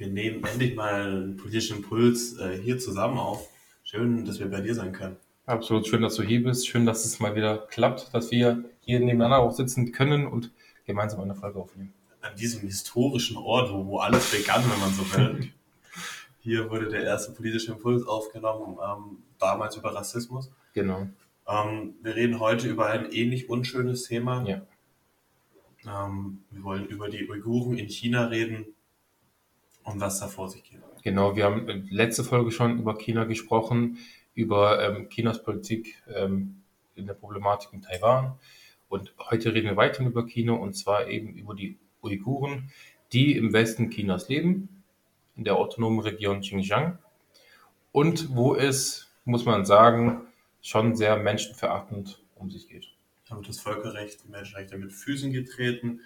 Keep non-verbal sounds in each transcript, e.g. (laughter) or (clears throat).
wir nehmen endlich mal einen politischen Impuls äh, hier zusammen auf. Schön, dass wir bei dir sein können. Absolut schön, dass du hier bist. Schön, dass es mal wieder klappt, dass wir hier nebeneinander auch sitzen können und gemeinsam eine Folge aufnehmen. An diesem historischen Ort, wo, wo alles begann, wenn man so will. (laughs) Hier wurde der erste politische Impuls aufgenommen, ähm, damals über Rassismus. Genau. Ähm, wir reden heute über ein ähnlich unschönes Thema. Ja. Ähm, wir wollen über die Uiguren in China reden und was da vor sich geht. Genau, wir haben in letzte Folge schon über China gesprochen, über ähm, Chinas Politik ähm, in der Problematik in Taiwan. Und heute reden wir weiter über China und zwar eben über die Uiguren, die im Westen Chinas leben in der autonomen Region Xinjiang und wo es, muss man sagen, schon sehr menschenverachtend um sich geht. Da wird das Völkerrecht, die Menschenrechte mit Füßen getreten.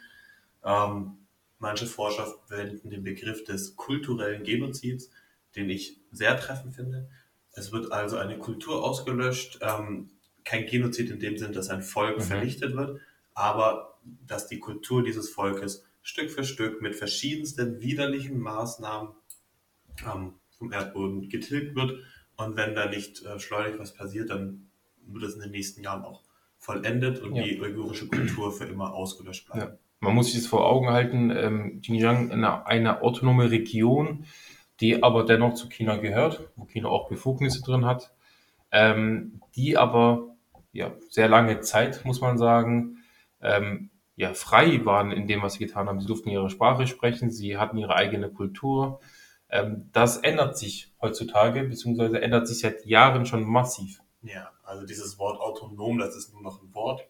Ähm, manche Forscher verwenden den Begriff des kulturellen Genozids, den ich sehr treffend finde. Es wird also eine Kultur ausgelöscht, ähm, kein Genozid in dem Sinn, dass ein Volk mhm. vernichtet wird, aber dass die Kultur dieses Volkes Stück für Stück mit verschiedensten widerlichen Maßnahmen ähm, vom Erdboden getilgt wird. Und wenn da nicht äh, schleunig was passiert, dann wird es in den nächsten Jahren auch vollendet und ja. die uigurische Kultur für immer ausgelöscht bleiben. Ja. Man muss sich das vor Augen halten, ähm, Xinjiang eine, eine autonome Region, die aber dennoch zu China gehört, wo China auch Befugnisse drin hat, ähm, die aber ja, sehr lange Zeit, muss man sagen, ähm, ja, frei waren in dem, was sie getan haben. Sie durften ihre Sprache sprechen, sie hatten ihre eigene Kultur, ähm, das ändert sich heutzutage, beziehungsweise ändert sich seit Jahren schon massiv. Ja, also dieses Wort autonom, das ist nur noch ein Wort.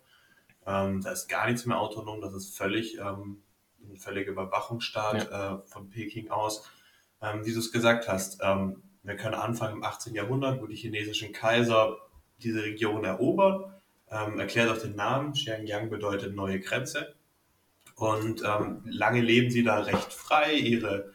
Ähm, da ist gar nichts mehr autonom, das ist völlig ähm, ein völliger Überwachungsstaat ja. äh, von Peking aus. Ähm, wie du es gesagt hast, ähm, wir können anfangen im 18. Jahrhundert, wo die chinesischen Kaiser diese Region erobern. Ähm, erklärt auch den Namen. Xiangyang bedeutet neue Grenze. Und ähm, lange leben sie da recht frei. Ihre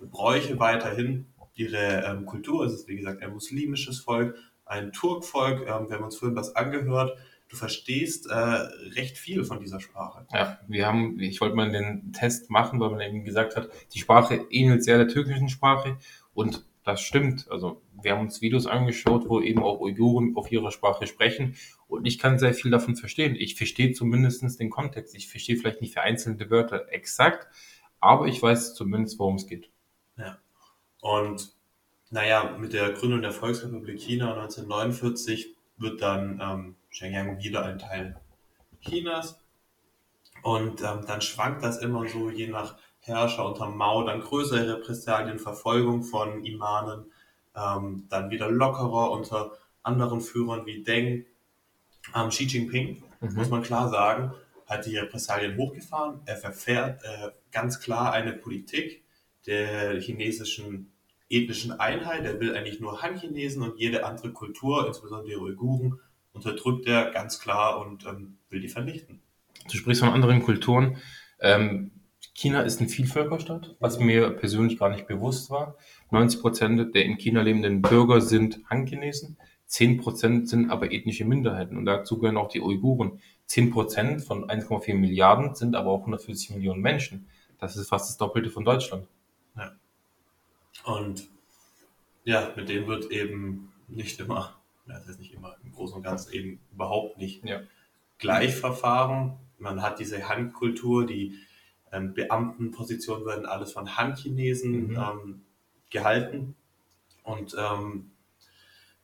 Bräuche weiterhin. Ihre ähm, Kultur es ist, wie gesagt, ein muslimisches Volk, ein Turkvolk. Ähm, wir haben uns vorhin was angehört. Du verstehst äh, recht viel von dieser Sprache. Ja, wir haben, ich wollte mal den Test machen, weil man eben gesagt hat, die Sprache ähnelt sehr der türkischen Sprache und das stimmt. Also wir haben uns Videos angeschaut, wo eben auch Uiguren auf ihrer Sprache sprechen und ich kann sehr viel davon verstehen. Ich verstehe zumindest den Kontext. Ich verstehe vielleicht nicht für einzelne Wörter exakt, aber ich weiß zumindest, worum es geht. Ja. Und naja, mit der Gründung der Volksrepublik China 1949 wird dann ähm, Shenyang wieder ein Teil Chinas. Und ähm, dann schwankt das immer so, je nach Herrscher unter Mao, dann größere Repressalien, Verfolgung von Imanen, ähm, dann wieder lockerer unter anderen Führern wie Deng. Ähm, Xi Jinping, mhm. muss man klar sagen, hat die Repressalien hochgefahren. Er verfährt äh, ganz klar eine Politik, der chinesischen ethnischen Einheit. Er will eigentlich nur Han-Chinesen und jede andere Kultur, insbesondere die Uiguren, unterdrückt er ganz klar und ähm, will die vernichten. Du sprichst von anderen Kulturen. Ähm, China ist ein Vielvölkerstaat, was mir persönlich gar nicht bewusst war. 90 Prozent der in China lebenden Bürger sind Han-Chinesen. 10 Prozent sind aber ethnische Minderheiten und dazu gehören auch die Uiguren. 10 Prozent von 1,4 Milliarden sind aber auch 140 Millionen Menschen. Das ist fast das Doppelte von Deutschland. Ja. Und ja, mit dem wird eben nicht immer, das heißt nicht immer, im Großen und Ganzen eben überhaupt nicht ja. gleich verfahren. Man hat diese Handkultur, die ähm, Beamtenpositionen werden alles von Handchinesen mhm. ähm, gehalten. Und ähm,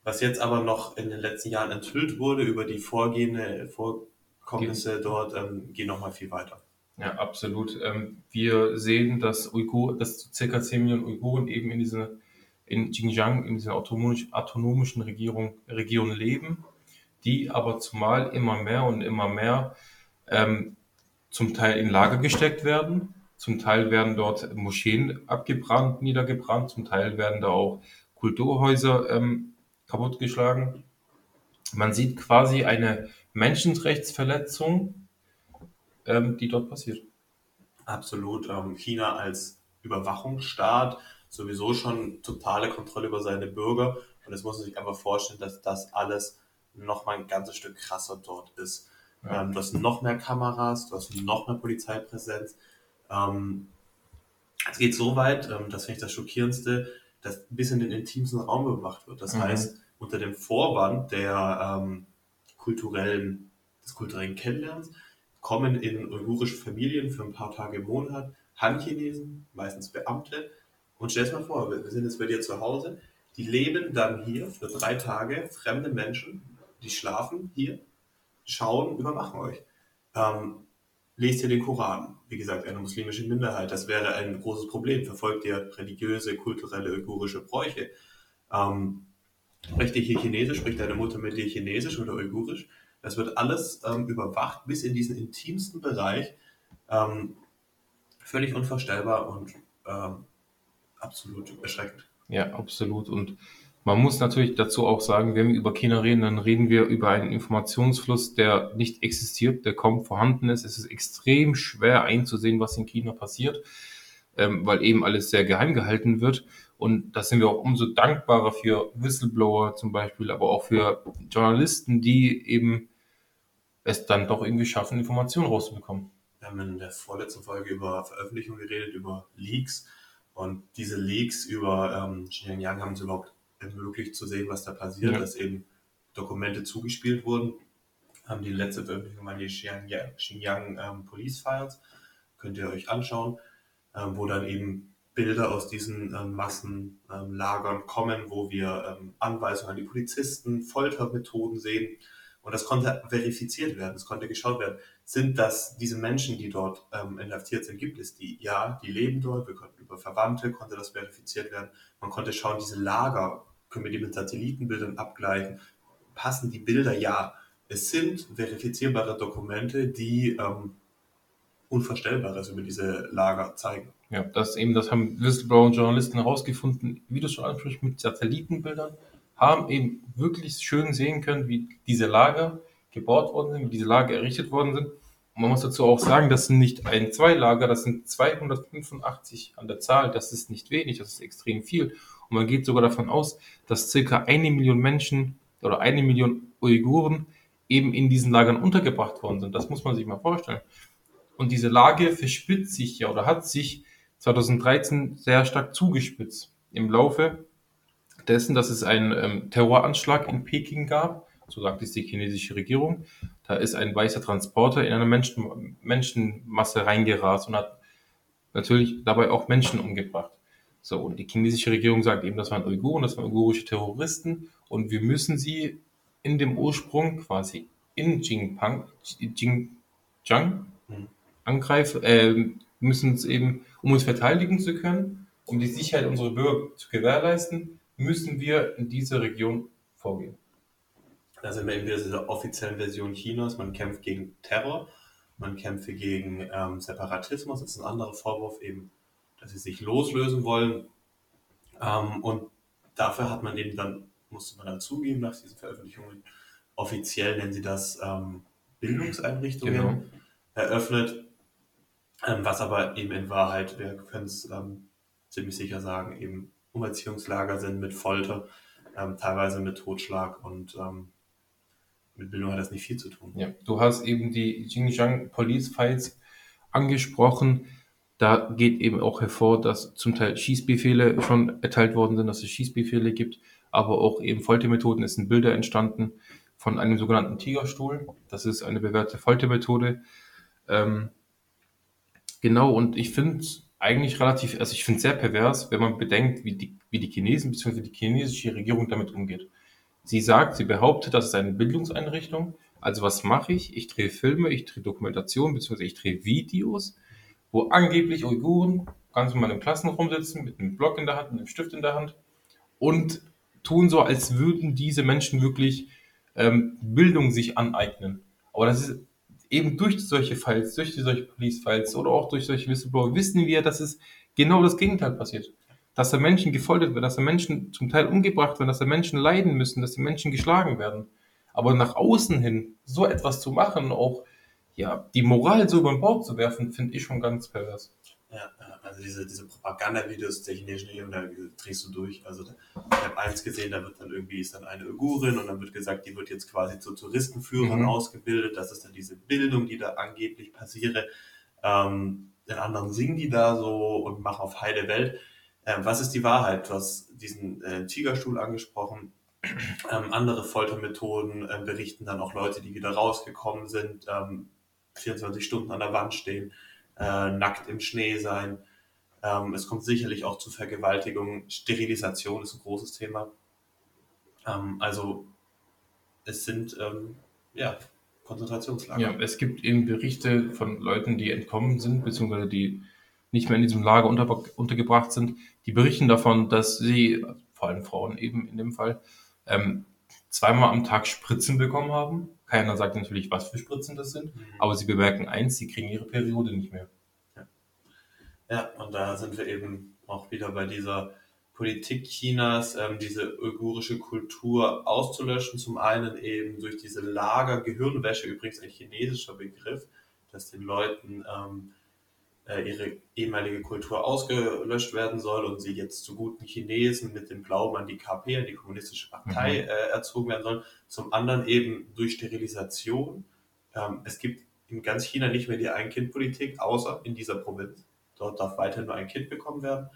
was jetzt aber noch in den letzten Jahren enthüllt wurde über die vorgehende Vorkommnisse dort, ähm, gehen nochmal viel weiter. Ja, absolut. Ähm, wir sehen, dass Uigur, dass circa 10 Millionen Uiguren eben in dieser in Xinjiang, in dieser autonomischen Regierung, Region leben, die aber zumal immer mehr und immer mehr ähm, zum Teil in Lager gesteckt werden, zum Teil werden dort Moscheen abgebrannt, niedergebrannt, zum Teil werden da auch Kulturhäuser ähm, kaputtgeschlagen. Man sieht quasi eine Menschenrechtsverletzung ähm, die dort passiert. Absolut. Ähm, China als Überwachungsstaat sowieso schon totale Kontrolle über seine Bürger. Und es muss man sich einfach vorstellen, dass das alles noch mal ein ganzes Stück krasser dort ist. Ja. Ähm, du hast noch mehr Kameras, du hast noch mehr Polizeipräsenz. Ähm, Es geht so weit, ähm, das finde ich das Schockierendste, dass bis in den intimsten Raum überwacht wird. Das Mhm. heißt, unter dem Vorwand der ähm, kulturellen, des kulturellen Kennenlernens kommen in uigurische Familien für ein paar Tage im Monat Han-Chinesen, meistens Beamte. Und stell dir mal vor, wir sind jetzt bei dir zu Hause, die leben dann hier für drei Tage, fremde Menschen, die schlafen hier, schauen, überwachen euch. Ähm, lest ihr den Koran, wie gesagt, eine muslimische Minderheit, das wäre ein großes Problem. Verfolgt ihr religiöse, kulturelle, uigurische Bräuche? Ähm, spricht ihr hier Chinesisch, spricht deine Mutter mit dir Chinesisch oder Uigurisch? Das wird alles ähm, überwacht bis in diesen intimsten Bereich. Ähm, völlig unvorstellbar und ähm, absolut erschreckend. Ja, absolut. Und man muss natürlich dazu auch sagen, wenn wir über China reden, dann reden wir über einen Informationsfluss, der nicht existiert, der kaum vorhanden ist. Es ist extrem schwer einzusehen, was in China passiert, ähm, weil eben alles sehr geheim gehalten wird. Und da sind wir auch umso dankbarer für Whistleblower zum Beispiel, aber auch für Journalisten, die eben es dann doch irgendwie schaffen, Informationen rauszubekommen. Wir haben in der vorletzten Folge über Veröffentlichungen geredet, über Leaks. Und diese Leaks über ähm, Xinjiang haben es überhaupt ermöglicht zu sehen, was da passiert, Ja. dass eben Dokumente zugespielt wurden. Haben die letzte Veröffentlichung waren die Xinjiang, Xinjiang ähm, Police Files. Könnt ihr euch anschauen, ähm, wo dann eben Bilder aus diesen ähm, Massenlagern kommen, wo wir ähm, Anweisungen an die Polizisten, Foltermethoden sehen. Und das konnte verifiziert werden, es konnte geschaut werden sind das diese Menschen, die dort ähm, inhaftiert sind, gibt es die? Ja, die leben dort. Wir konnten über Verwandte konnte das verifiziert werden. Man konnte schauen, diese Lager können wir die mit Satellitenbildern abgleichen. Passen die Bilder? Ja. Es sind verifizierbare Dokumente, die ähm, Unvorstellbares über diese Lager zeigen. Ja, das eben, das haben Whistleblower und Journalisten herausgefunden, wie du schon ansprichst, mit Satellitenbildern, haben eben wirklich schön sehen können, wie diese Lager gebaut worden sind, wie diese Lager errichtet worden sind. Und man muss dazu auch sagen, das sind nicht ein, zwei Lager, das sind 285 an der Zahl. Das ist nicht wenig, das ist extrem viel. Und man geht sogar davon aus, dass circa eine Million Menschen oder eine Million Uiguren eben in diesen Lagern untergebracht worden sind. Das muss man sich mal vorstellen. Und diese Lage verspitzt sich ja oder hat sich 2013 sehr stark zugespitzt. Im Laufe dessen, dass es einen ähm, Terroranschlag in Peking gab, so sagt es die chinesische Regierung. Da ist ein weißer Transporter in eine Menschen, Menschenmasse reingerast und hat natürlich dabei auch Menschen umgebracht. So, und die chinesische Regierung sagt eben, das waren Uiguren, das waren uigurische Terroristen und wir müssen sie in dem Ursprung quasi in Xinjiang, Xinjiang Mhm. angreifen, äh, müssen uns eben, um uns verteidigen zu können, um die Sicherheit unserer Bürger zu gewährleisten, müssen wir in diese Region vorgehen. Da sind wir eben wieder in dieser offiziellen Version Chinas. Man kämpft gegen Terror, man kämpft gegen ähm, Separatismus. Das ist ein anderer Vorwurf eben, dass sie sich loslösen wollen. Ähm, und dafür hat man eben dann, musste man dann zugeben, nach diesen Veröffentlichungen, offiziell nennen sie das ähm, Bildungseinrichtungen Genau. eröffnet. Ähm, was aber eben in Wahrheit, wir können es ähm, ziemlich sicher sagen, eben Umerziehungslager sind mit Folter, ähm, teilweise mit Totschlag und ähm, mit Bildung hat das nicht viel zu tun. Ja, du hast eben die Xinjiang Police Files angesprochen. Da geht eben auch hervor, dass zum Teil Schießbefehle schon erteilt worden sind, dass es Schießbefehle gibt, aber auch eben Foltermethoden. Es sind Bilder entstanden von einem sogenannten Tigerstuhl. Das ist eine bewährte Foltermethode. Ähm, genau, und ich finde es eigentlich relativ, also ich finde es sehr pervers, wenn man bedenkt, wie die, wie die Chinesen bzw. die chinesische Regierung damit umgeht. Sie sagt, sie behauptet, das ist eine Bildungseinrichtung. Also was mache ich? Ich drehe Filme, ich drehe Dokumentationen bzw. ich drehe Videos, wo angeblich Uiguren ganz normal im Klassenraum sitzen, mit einem Block in der Hand, mit einem Stift in der Hand und tun so, als würden diese Menschen wirklich ähm, Bildung sich aneignen. Aber das ist eben durch solche Files, durch solche Police-Files oder auch durch solche Whistleblower wissen wir, dass es genau das Gegenteil passiert. Dass da Menschen gefoltert werden, dass da Menschen zum Teil umgebracht werden, dass da Menschen leiden müssen, dass die Menschen geschlagen werden. Aber nach außen hin so etwas zu machen, auch ja, die Moral so über Bord zu werfen, finde ich schon ganz pervers. Ja, also diese, diese Propagandavideos der chinesischen Regierung, da drehst du durch. Also ich habe eins gesehen, da wird dann irgendwie ist dann eine Uigurin und dann wird gesagt, die wird jetzt quasi zu Touristenführern Mhm. ausgebildet. Das ist dann diese Bildung, die da angeblich passiere. Ähm, den anderen singen die da so und machen auf heile Welt. Ähm, was ist die Wahrheit? Du hast diesen äh, Tigerstuhl angesprochen. (clears throat) Ähm, andere Foltermethoden äh, berichten dann auch Leute, die wieder rausgekommen sind, ähm, 24 Stunden an der Wand stehen, äh, nackt im Schnee sein. Ähm, es kommt sicherlich auch zu Vergewaltigungen. Sterilisation ist ein großes Thema. Ähm, also es sind ähm, ja, Konzentrationslager. Ja, es gibt eben Berichte von Leuten, die entkommen sind, beziehungsweise die nicht mehr in diesem Lager unter, untergebracht sind. Die berichten davon, dass sie, vor allem Frauen eben in dem Fall, ähm, zweimal am Tag Spritzen bekommen haben. Keiner sagt natürlich, was für Spritzen das sind, mhm. aber sie bemerken eins, sie kriegen ihre Periode nicht mehr. Ja. ja, und da sind wir eben auch wieder bei dieser Politik Chinas, ähm, diese uigurische Kultur auszulöschen. Zum einen eben durch diese Lager, Gehirnwäsche, übrigens ein chinesischer Begriff, dass den Leuten ähm, äh, ihre ehemalige Kultur ausgelöscht werden soll und sie jetzt zu guten Chinesen mit dem Glauben an die KP, an die kommunistische Partei mhm. äh, erzogen werden sollen. Zum anderen eben durch Sterilisation. Ähm, es gibt in ganz China nicht mehr die Ein-Kind-Politik, außer in dieser Provinz. Dort darf weiterhin nur ein Kind bekommen werden.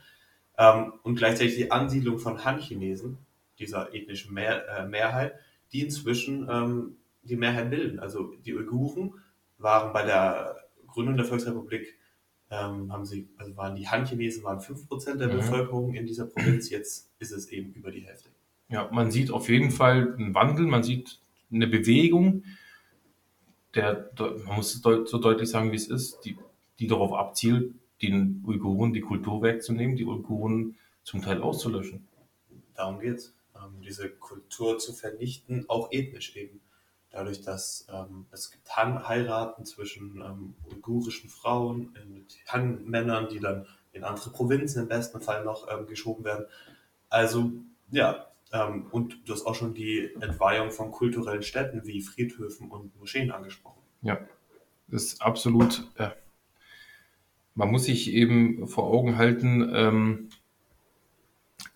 Ähm, und gleichzeitig die Ansiedlung von Han-Chinesen, dieser ethnischen Mehr, äh, Mehrheit, die inzwischen ähm, die Mehrheit bilden. Also die Uiguren waren bei der Gründung der Volksrepublik, ähm, haben sie, also waren die Han-Chinesen waren 5% der mhm. Bevölkerung in dieser Provinz, jetzt ist es eben über die Hälfte. Ja, man sieht auf jeden Fall einen Wandel, man sieht eine Bewegung, der, man muss es so deutlich sagen, wie es ist, die, die darauf abzielt, den Uiguren die Kultur wegzunehmen, die Uiguren zum Teil auszulöschen. Darum geht's. Ähm, diese Kultur zu vernichten, auch ethnisch eben. Dadurch, dass ähm, es gibt Han-Heiraten zwischen ähm, uigurischen Frauen äh, mit Han-Männern, die dann in andere Provinzen im besten Fall noch ähm, geschoben werden. Also, ja, ähm, und du hast auch schon die Entweihung von kulturellen Städten wie Friedhöfen und Moscheen angesprochen. Ja, das ist absolut, äh, man muss sich eben vor Augen halten, ähm,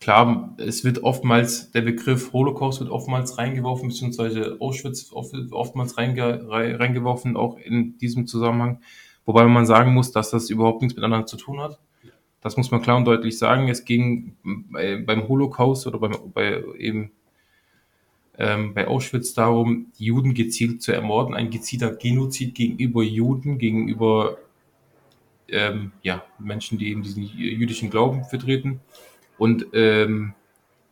klar, es wird oftmals, der Begriff Holocaust wird oftmals reingeworfen, beziehungsweise Auschwitz oftmals reinge, reingeworfen, auch in diesem Zusammenhang. Wobei man sagen muss, dass das überhaupt nichts miteinander zu tun hat. Das muss man klar und deutlich sagen. Es ging bei, beim Holocaust oder beim, bei eben ähm, bei Auschwitz darum, Juden gezielt zu ermorden, ein gezielter Genozid gegenüber Juden, gegenüber ähm, ja, Menschen, die eben diesen jüdischen Glauben vertreten. Und ähm,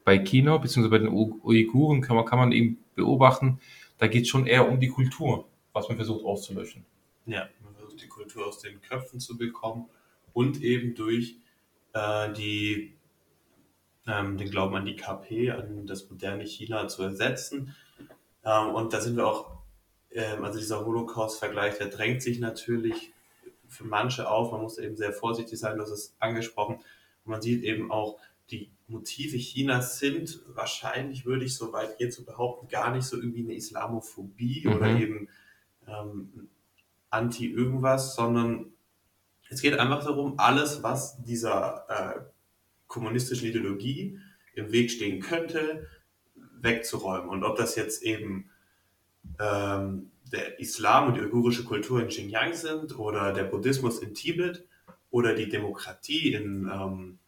bei China, beziehungsweise bei den Uiguren, kann man, kann man eben beobachten, da geht es schon eher um die Kultur, was man versucht auszulöschen. Ja, man versucht die Kultur aus den Köpfen zu bekommen und eben durch äh, die, ähm, den Glauben an die KP, an das moderne China zu ersetzen. Ähm, und da sind wir auch, ähm, also dieser Holocaust-Vergleich, der drängt sich natürlich für manche auf. Man muss eben sehr vorsichtig sein, das ist angesprochen. Und man sieht eben auch, die Motive Chinas sind wahrscheinlich, würde ich so weit gehen zu behaupten, gar nicht so irgendwie eine Islamophobie mhm. oder eben ähm, anti-irgendwas, sondern es geht einfach darum, alles, was dieser äh, kommunistischen Ideologie im Weg stehen könnte, wegzuräumen. Und ob das jetzt eben ähm, der Islam und die uigurische Kultur in Xinjiang sind oder der Buddhismus in Tibet oder die Demokratie in ähm,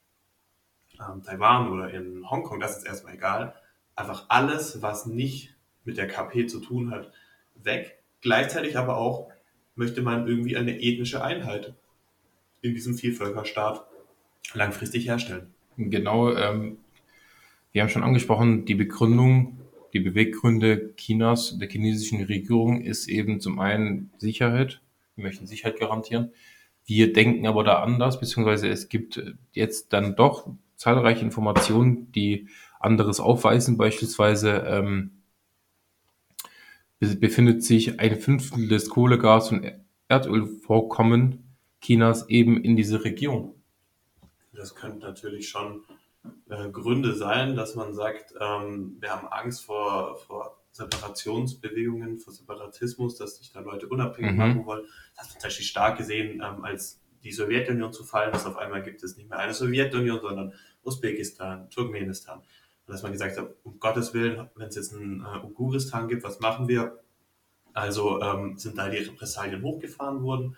ähm, Taiwan oder in Hongkong, das ist erstmal egal. Einfach alles, was nicht mit der KP zu tun hat, weg. Gleichzeitig aber auch möchte man irgendwie eine ethnische Einheit in diesem Vielvölkerstaat langfristig herstellen. Genau, ähm, wir haben schon angesprochen, die Begründung die Beweggründe Chinas, der chinesischen Regierung, ist eben zum einen Sicherheit. Wir möchten Sicherheit garantieren. Wir denken aber da anders, beziehungsweise es gibt jetzt dann doch zahlreiche Informationen, die anderes aufweisen. Beispielsweise ähm, befindet sich ein Fünftel des Kohlegas- und Erdölvorkommen Chinas eben in dieser Region. Das könnte natürlich schon äh, Gründe sein, dass man sagt, ähm, wir haben Angst vor, vor Separationsbewegungen, vor Separatismus, dass sich da Leute unabhängig mhm. machen wollen. Das hat man tatsächlich stark gesehen, ähm, als die Sowjetunion zu fallen ist. Auf einmal gibt es nicht mehr eine Sowjetunion, sondern Usbekistan, Turkmenistan. Und dass man gesagt hat, um Gottes Willen, wenn es jetzt einen äh, Uguristan gibt, was machen wir? Also ähm, sind da die Repressalien hochgefahren worden.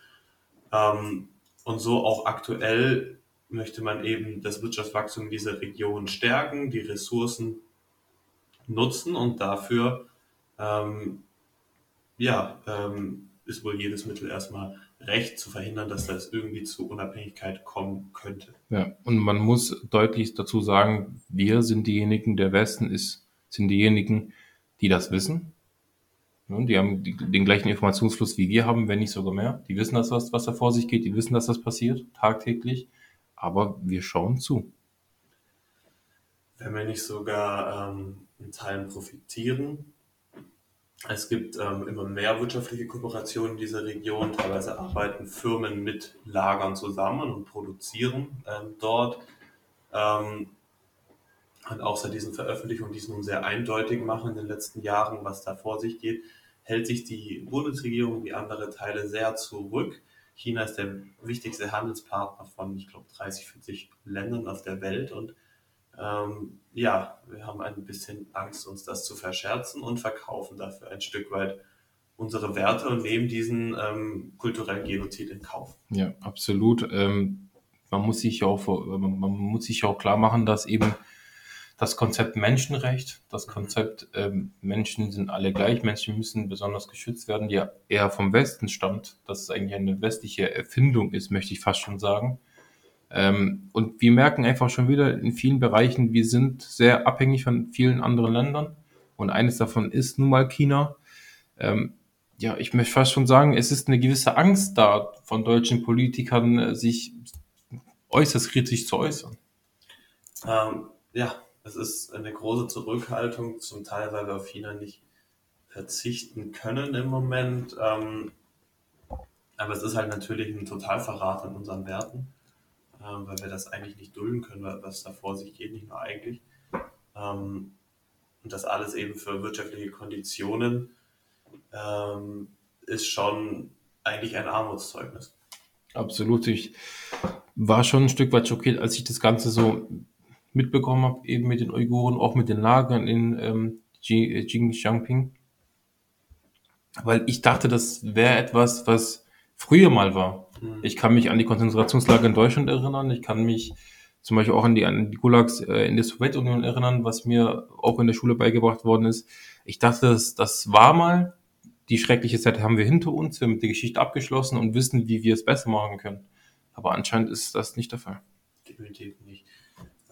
Ähm, Und so auch aktuell möchte man eben das Wirtschaftswachstum dieser Region stärken, die Ressourcen nutzen und dafür ähm, ja, ähm, ist wohl jedes Mittel erstmal recht zu verhindern, dass das irgendwie zu Unabhängigkeit kommen könnte. Ja, und man muss deutlich dazu sagen, wir sind diejenigen, der Westen ist, sind diejenigen, die das wissen. Die haben den gleichen Informationsfluss wie wir haben, wenn nicht sogar mehr. Die wissen, dass was, was da vor sich geht, die wissen, dass das passiert, tagtäglich. Aber wir schauen zu. Wenn wir nicht sogar ähm, in Teilen profitieren, es gibt ähm, immer mehr wirtschaftliche Kooperationen in dieser Region. Teilweise arbeiten Firmen mit Lagern zusammen und produzieren ähm, dort. Ähm, und auch seit diesen Veröffentlichungen, die es nun sehr eindeutig machen in den letzten Jahren, was da vor sich geht, hält sich die Bundesregierung wie andere Teile sehr zurück. China ist der wichtigste Handelspartner von, ich glaube, 30, 40 Ländern auf der Welt und ähm, ja, wir haben ein bisschen Angst, uns das zu verscherzen und verkaufen dafür ein Stück weit unsere Werte und nehmen diesen ähm, kulturellen Genozid in Kauf. Ja, absolut. Ähm, man muss sich auch, man muss sich auch klar machen, dass eben das Konzept Menschenrecht, das Konzept ähm, Menschen sind alle gleich, Menschen müssen besonders geschützt werden, ja eher vom Westen stammt, dass es eigentlich eine westliche Erfindung ist, möchte ich fast schon sagen. Ähm, und wir merken einfach schon wieder in vielen Bereichen, wir sind sehr abhängig von vielen anderen Ländern. Und eines davon ist nun mal China. Ähm, ja, ich möchte fast schon sagen, es ist eine gewisse Angst da von deutschen Politikern, äh, sich äußerst kritisch zu äußern. Ähm, ja, es ist eine große Zurückhaltung, zum Teil, weil wir auf China nicht verzichten können im Moment. Ähm, aber es ist halt natürlich ein Totalverrat an unseren Werten ähm, weil wir das eigentlich nicht dulden können, was da vor sich geht, nicht nur eigentlich. Ähm, und das alles eben für wirtschaftliche Konditionen ähm, ist schon eigentlich ein Armutszeugnis. Absolut. Ich war schon ein Stück weit schockiert, als ich das Ganze so mitbekommen habe, eben mit den Uiguren, auch mit den Lagern in ähm, Xinjiang. Weil ich dachte, das wäre etwas, was früher mal war. Mhm. Ich kann mich an die Konzentrationslager in Deutschland erinnern. Ich kann mich zum Beispiel auch an die, an die Gulags äh, in der Sowjetunion erinnern, was mir auch in der Schule beigebracht worden ist. Ich dachte, das, das war mal. Die schreckliche Zeit haben wir hinter uns. Wir haben die Geschichte abgeschlossen und wissen, wie wir es besser machen können. Aber anscheinend ist das nicht der Fall. Definitiv nicht.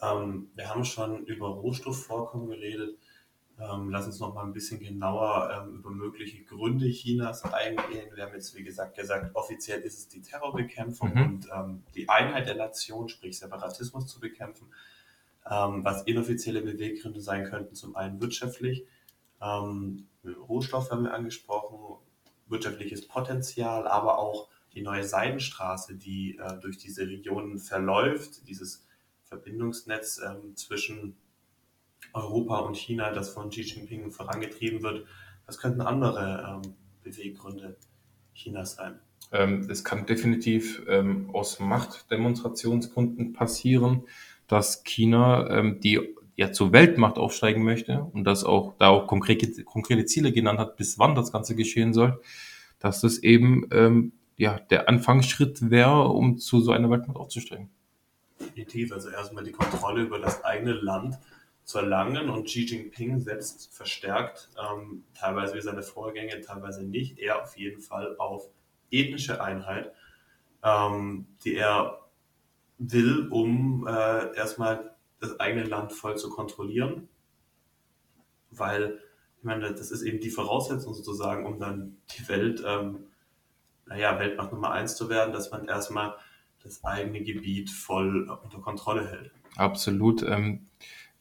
Ähm, wir haben schon über Rohstoffvorkommen geredet. Ähm, lass uns noch mal ein bisschen genauer ähm, über mögliche Gründe Chinas eingehen. Wir haben jetzt, wie gesagt, gesagt, offiziell ist es die Terrorbekämpfung mhm. und ähm, die Einheit der Nation, sprich Separatismus zu bekämpfen. Ähm, was inoffizielle Beweggründe sein könnten, zum einen wirtschaftlich, ähm, Rohstoffe haben wir angesprochen, wirtschaftliches Potenzial, aber auch die neue Seidenstraße, die äh, durch diese Regionen verläuft, dieses Verbindungsnetz ähm, zwischen Europa und China, das von Xi Jinping vorangetrieben wird. Was könnten andere ähm, Beweggründe Chinas sein? Ähm, es kann definitiv ähm, aus Machtdemonstrationsgründen passieren, dass China ähm, die ja zur Weltmacht aufsteigen möchte und das auch da auch konkrete, konkrete Ziele genannt hat, bis wann das Ganze geschehen soll, dass das eben ähm, ja der Anfangsschritt wäre, um zu so einer Weltmacht aufzusteigen. Definitiv, also erstmal die Kontrolle über das eigene Land zu erlangen und Xi Jinping setzt verstärkt, ähm, teilweise wie seine Vorgänger, teilweise nicht, er auf jeden Fall auf ethnische Einheit, ähm, die er will, um äh, erstmal das eigene Land voll zu kontrollieren, weil ich meine, das ist eben die Voraussetzung sozusagen, um dann die Welt, ähm, naja, Weltmacht Nummer eins zu werden, dass man erstmal das eigene Gebiet voll unter Kontrolle hält. Absolut. Ähm,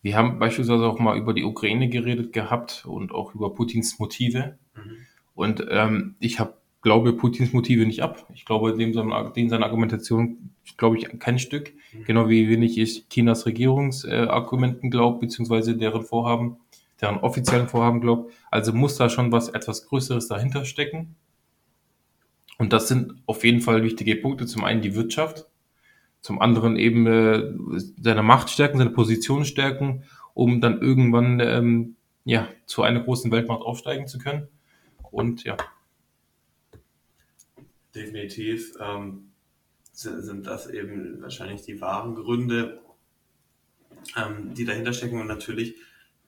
wir haben beispielsweise auch mal über die Ukraine geredet gehabt und auch über Putins Motive. Mhm. Und ähm, ich hab, glaube Putins Motive nicht ab. Ich glaube dem, dem seine Argumentation, glaube ich, kein Stück. Mhm. Genau wie wenig ich Chinas Regierungsargumenten äh, glaube, beziehungsweise deren Vorhaben, deren offiziellen Vorhaben glaube. Also muss da schon was etwas Größeres dahinter stecken. Und das sind auf jeden Fall wichtige Punkte. Zum einen die Wirtschaft, zum anderen eben äh, seine Macht stärken, seine Position stärken, um dann irgendwann ähm, ja, zu einer großen Weltmacht aufsteigen zu können. Und ja. Definitiv. Ähm, sind das eben wahrscheinlich die wahren Gründe, ähm, die dahinter stecken. Und natürlich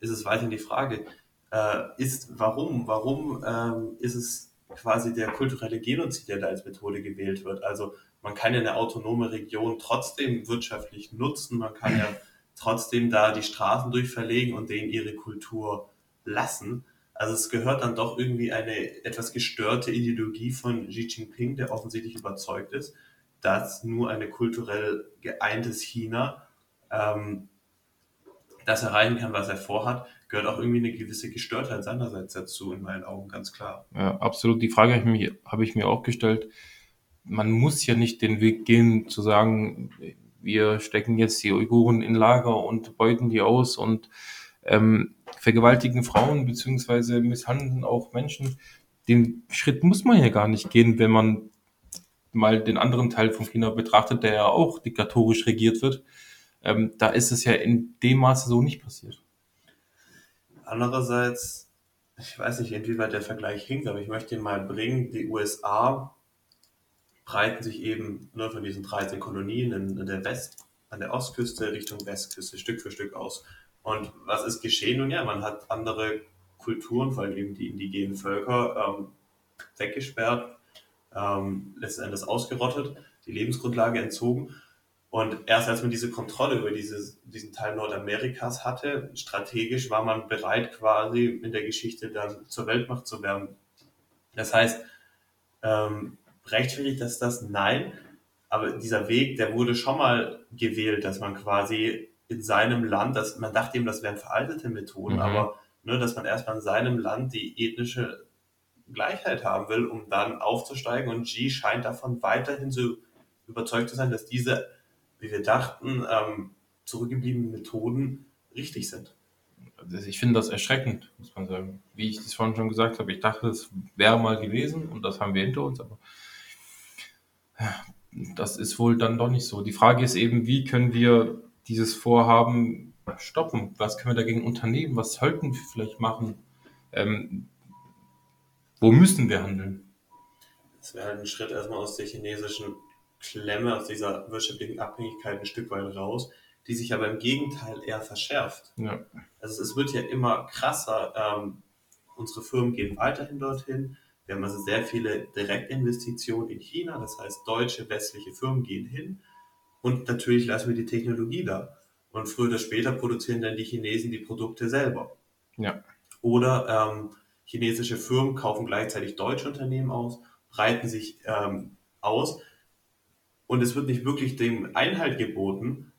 ist es weiterhin die Frage, äh, ist warum, warum ähm, ist es quasi der kulturelle Genozid, der da als Methode gewählt wird. Also man kann ja eine autonome Region trotzdem wirtschaftlich nutzen, man kann ja trotzdem da die Straßen durchverlegen und denen ihre Kultur lassen. Also es gehört dann doch irgendwie eine etwas gestörte Ideologie von Xi Jinping, der offensichtlich überzeugt ist, dass nur eine kulturell geeintes China ähm, das erreichen kann, was er vorhat, gehört auch irgendwie eine gewisse Gestörtheit seinerseits dazu, in meinen Augen ganz klar. Ja, absolut. Die Frage habe ich, hab ich mir auch gestellt. Man muss ja nicht den Weg gehen, zu sagen, wir stecken jetzt die Uiguren in Lager und beuten die aus und ähm, vergewaltigen Frauen beziehungsweise misshandeln auch Menschen. Den Schritt muss man ja gar nicht gehen, wenn man mal den anderen Teil von China betrachtet, der ja auch diktatorisch regiert wird. Ähm, da ist es ja in dem Maße so nicht passiert. Andererseits, ich weiß nicht, inwieweit der Vergleich hinkt, aber ich möchte ihn mal bringen. Die USA breiten sich eben nur von diesen 13 Kolonien in, der West, an der Ostküste Richtung Westküste Stück für Stück aus. Und was ist geschehen? Nun ja, man hat andere Kulturen, vor allem eben die indigenen Völker, ähm, weggesperrt, ähm, letzten Endes ausgerottet, die Lebensgrundlage entzogen. Und erst als man diese Kontrolle über dieses, diesen Teil Nordamerikas hatte, strategisch war man bereit, quasi in der Geschichte dann zur Weltmacht zu werden. Das heißt, ähm, rechtfertigt das das? Nein. Aber dieser Weg, der wurde schon mal gewählt, dass man quasi in seinem Land, dass man dachte eben, das wären veraltete Methoden, mhm. aber ne, dass man erstmal in seinem Land die ethnische Gleichheit haben will, um dann aufzusteigen. Und Xi scheint davon weiterhin so überzeugt zu sein, dass diese wie wir dachten, ähm, zurückgebliebenen Methoden richtig sind. Also ich finde das erschreckend, muss man sagen. Wie ich das vorhin schon gesagt habe, ich dachte, es wäre mal gewesen und das haben wir hinter uns, aber das ist wohl dann doch nicht so. Die Frage ist eben, wie können wir dieses Vorhaben stoppen? Was können wir dagegen unternehmen? Was sollten wir vielleicht machen? Ähm, wo müssen wir handeln? Das wäre halt ein Schritt erstmal aus der chinesischen Klemme, aus dieser wirtschaftlichen Abhängigkeit ein Stück weit raus, die sich aber im Gegenteil eher verschärft. Ja. Also es wird ja immer krasser. Ähm, unsere Firmen gehen weiterhin dorthin. Wir haben also sehr viele Direktinvestitionen in China, das heißt deutsche, westliche Firmen gehen hin und natürlich lassen wir die Technologie da. Und früher oder später produzieren dann die Chinesen die Produkte selber. Ja. Oder ähm, chinesische Firmen kaufen gleichzeitig deutsche Unternehmen aus, breiten sich ähm, aus und es wird nicht wirklich dem Einhalt geboten.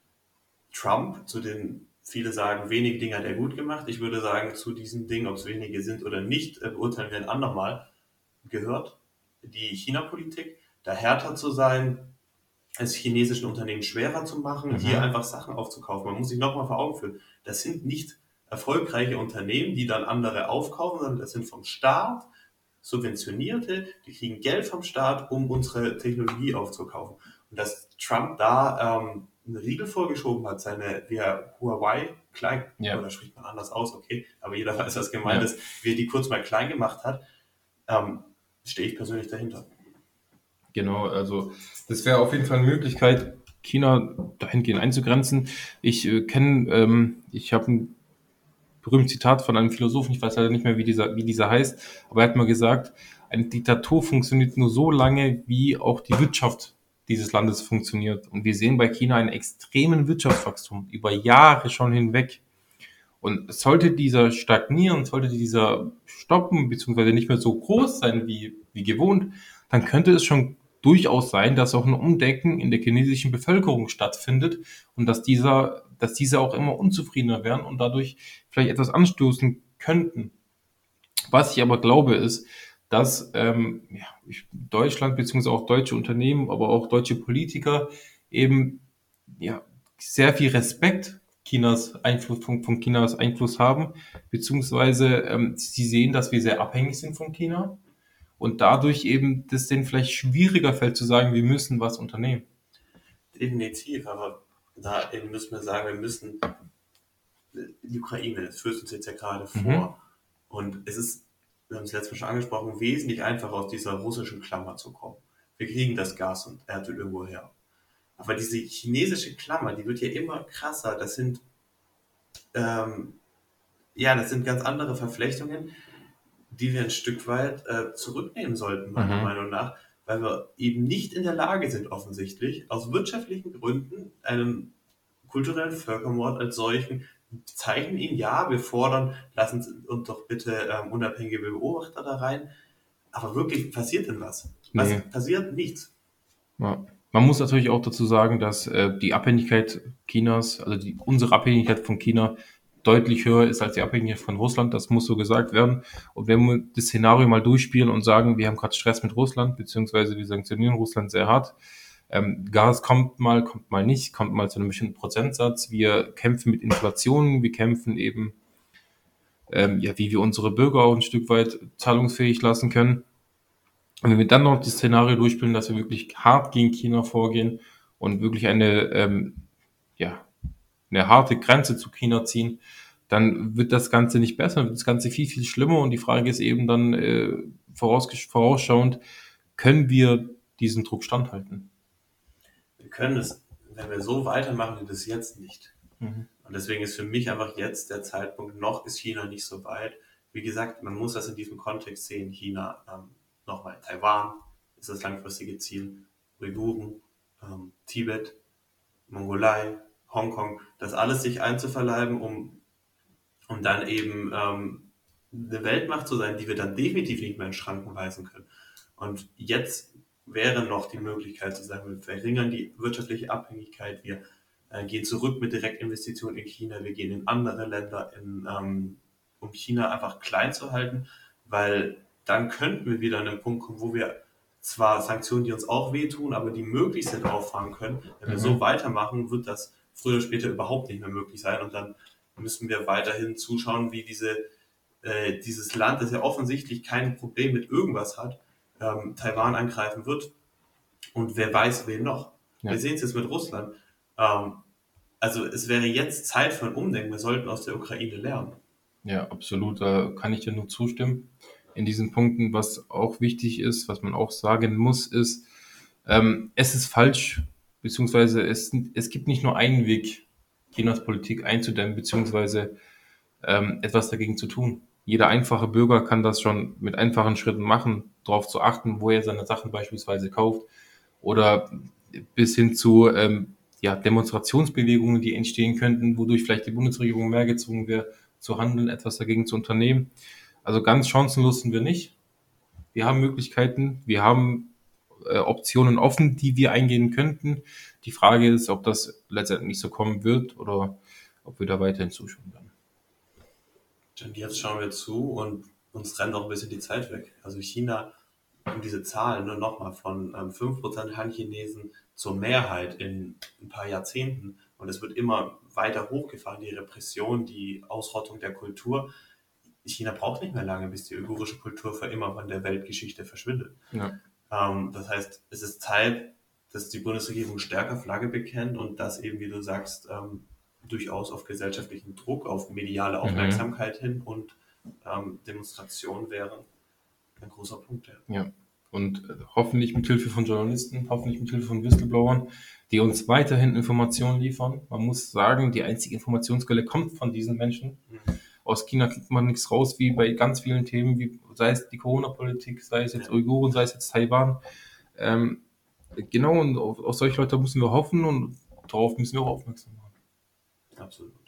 Trump, zu den viele sagen, wenige Dinge hat er gut gemacht. Ich würde sagen, zu diesen Dingen, ob es wenige sind oder nicht, äh, beurteilen wir ein andermal, gehört die China-Politik, da härter zu sein, es chinesischen Unternehmen schwerer zu machen, mhm. hier einfach Sachen aufzukaufen. Man muss sich nochmal vor Augen führen, das sind nicht erfolgreiche Unternehmen, die dann andere aufkaufen, sondern das sind vom Staat subventionierte, die kriegen Geld vom Staat, um unsere Technologie aufzukaufen. Dass Trump da ähm, einen Riegel vorgeschoben hat, seine, wie er Huawei klein, ja. oder spricht man anders aus, okay, aber jeder (laughs) weiß, was gemeint ja. ist, wie er die kurz mal klein gemacht hat, ähm, stehe ich persönlich dahinter. Genau, also das wäre auf jeden Fall eine Möglichkeit, China dahingehend einzugrenzen. Ich äh, kenne, ähm, ich habe ein berühmtes Zitat von einem Philosophen, ich weiß leider nicht mehr, wie dieser, wie dieser heißt, aber er hat mal gesagt, eine Diktatur funktioniert nur so lange, wie auch die Wirtschaft dieses Landes funktioniert. Und wir sehen bei China einen extremen Wirtschaftswachstum über Jahre schon hinweg. Und sollte dieser stagnieren, sollte dieser stoppen, beziehungsweise nicht mehr so groß sein wie, wie gewohnt, dann könnte es schon durchaus sein, dass auch ein Umdenken in der chinesischen Bevölkerung stattfindet und dass dieser, dass diese auch immer unzufriedener werden und dadurch vielleicht etwas anstoßen könnten. Was ich aber glaube, ist, dass ähm, ja, Deutschland beziehungsweise auch deutsche Unternehmen, aber auch deutsche Politiker eben ja, sehr viel Respekt Chinas Einfluss von, von Chinas Einfluss haben, beziehungsweise ähm, sie sehen, dass wir sehr abhängig sind von China und dadurch eben das denen vielleicht schwieriger fällt zu sagen, wir müssen was unternehmen. Definitiv, aber da eben müssen wir sagen, wir müssen die Ukraine, das führt uns jetzt ja gerade vor. Mhm. Und es ist wir haben es letztes Mal schon angesprochen, wesentlich einfacher aus dieser russischen Klammer zu kommen. wir kriegen das Gas und Erdöl irgendwo her. Aber diese chinesische Klammer, die wird ja immer krasser. Das sind, ähm, ja, das sind ganz andere Verflechtungen, die wir ein Stück weit äh, zurücknehmen sollten, meiner mhm. Meinung nach, weil wir eben nicht in der Lage sind, offensichtlich, aus wirtschaftlichen Gründen, einen kulturellen Völkermord als solchen zeichnen ihn, ja, wir fordern, lassen Sie uns doch bitte ähm, unabhängige Beobachter da rein. Aber wirklich passiert denn was? Was nee. passiert? Nichts. Ja. Man muss natürlich auch dazu sagen, dass äh, die Abhängigkeit Chinas, also die, unsere Abhängigkeit von China deutlich höher ist als die Abhängigkeit von Russland. Das muss so gesagt werden. Und wenn wir das Szenario mal durchspielen und sagen, wir haben gerade Stress mit Russland, beziehungsweise wir sanktionieren Russland sehr hart, ähm, Gas kommt mal, kommt mal nicht, kommt mal zu einem bestimmten Prozentsatz. Wir kämpfen mit Inflation, wir kämpfen eben, ähm, ja, wie wir unsere Bürger auch ein Stück weit zahlungsfähig lassen können. Und wenn wir dann noch das Szenario durchspielen, dass wir wirklich hart gegen China vorgehen und wirklich eine, ähm, ja, eine harte Grenze zu China ziehen, dann wird das Ganze nicht besser, wird das Ganze viel, viel schlimmer. Und die Frage ist eben dann äh, vorausschauend, können wir diesen Druck standhalten? Können es, wenn wir so weitermachen wie das jetzt nicht. Mhm. Und deswegen ist für mich einfach jetzt der Zeitpunkt, noch ist China nicht so weit. Wie gesagt, man muss das in diesem Kontext sehen. China, ähm, nochmal, Taiwan ist das langfristige Ziel, Uiguren, ähm, Tibet, Mongolei, Hongkong, das alles sich einzuverleiben, um, um dann eben ähm, eine Weltmacht zu sein, die wir dann definitiv nicht mehr in Schranken weisen können. Und jetzt wäre noch die Möglichkeit zu sagen, wir verringern die wirtschaftliche Abhängigkeit, wir äh, gehen zurück mit Direktinvestitionen in China, wir gehen in andere Länder, in, ähm, um China einfach klein zu halten, weil dann könnten wir wieder an den Punkt kommen, wo wir zwar Sanktionen, die uns auch wehtun, aber die möglich sind, auffangen können. Wenn wir mhm. so weitermachen, wird das früher oder später überhaupt nicht mehr möglich sein und dann müssen wir weiterhin zuschauen, wie diese, äh, dieses Land, das ja offensichtlich kein Problem mit irgendwas hat, ähm, Taiwan angreifen wird. Und wer weiß, wen noch. Ja. Wir sehen es jetzt mit Russland. Ähm, also es wäre jetzt Zeit für ein Umdenken. Wir sollten aus der Ukraine lernen. Ja, absolut. Da kann ich dir nur zustimmen. In diesen Punkten, was auch wichtig ist, was man auch sagen muss, ist, ähm, es ist falsch, beziehungsweise es, es gibt nicht nur einen Weg, Chinas Politik einzudämmen, beziehungsweise ähm, etwas dagegen zu tun jeder einfache Bürger kann das schon mit einfachen Schritten machen, darauf zu achten, wo er seine Sachen beispielsweise kauft oder bis hin zu ähm, ja, Demonstrationsbewegungen, die entstehen könnten, wodurch vielleicht die Bundesregierung mehr gezwungen wäre, zu handeln, etwas dagegen zu unternehmen. Also ganz chancenlos sind wir nicht. Wir haben Möglichkeiten, wir haben äh, Optionen offen, die wir eingehen könnten. Die Frage ist, ob das letztendlich so kommen wird oder ob wir da weiterhin zuschauen werden. Und jetzt schauen wir zu und uns rennt auch ein bisschen die Zeit weg. Also China, um diese Zahlen nur nochmal von ähm, 5% Han-Chinesen zur Mehrheit in ein paar Jahrzehnten und es wird immer weiter hochgefahren, die Repression, die Ausrottung der Kultur. China braucht nicht mehr lange, bis die uigurische Kultur für immer von der Weltgeschichte verschwindet. Ja. Ähm, das heißt, es ist Zeit, dass die Bundesregierung stärker Flagge bekennt und dass eben, wie du sagst, ähm, durchaus auf gesellschaftlichen Druck, auf mediale mhm. Aufmerksamkeit mhm. hin und ähm, Demonstrationen wären ein großer Punkt. Ja. ja. Und äh, hoffentlich mit Hilfe von Journalisten, hoffentlich mit Hilfe von Whistleblowern, die uns weiterhin Informationen liefern. Man muss sagen, die einzige Informationsquelle kommt von diesen Menschen. Mhm. Aus China kriegt man nichts raus, wie bei ganz vielen Themen, wie sei es die Corona-Politik, sei es jetzt Uiguren, sei es jetzt Taiwan. Ähm, genau, und auf, auf solche Leute müssen wir hoffen und darauf müssen wir auch aufmerksam machen. Absolut.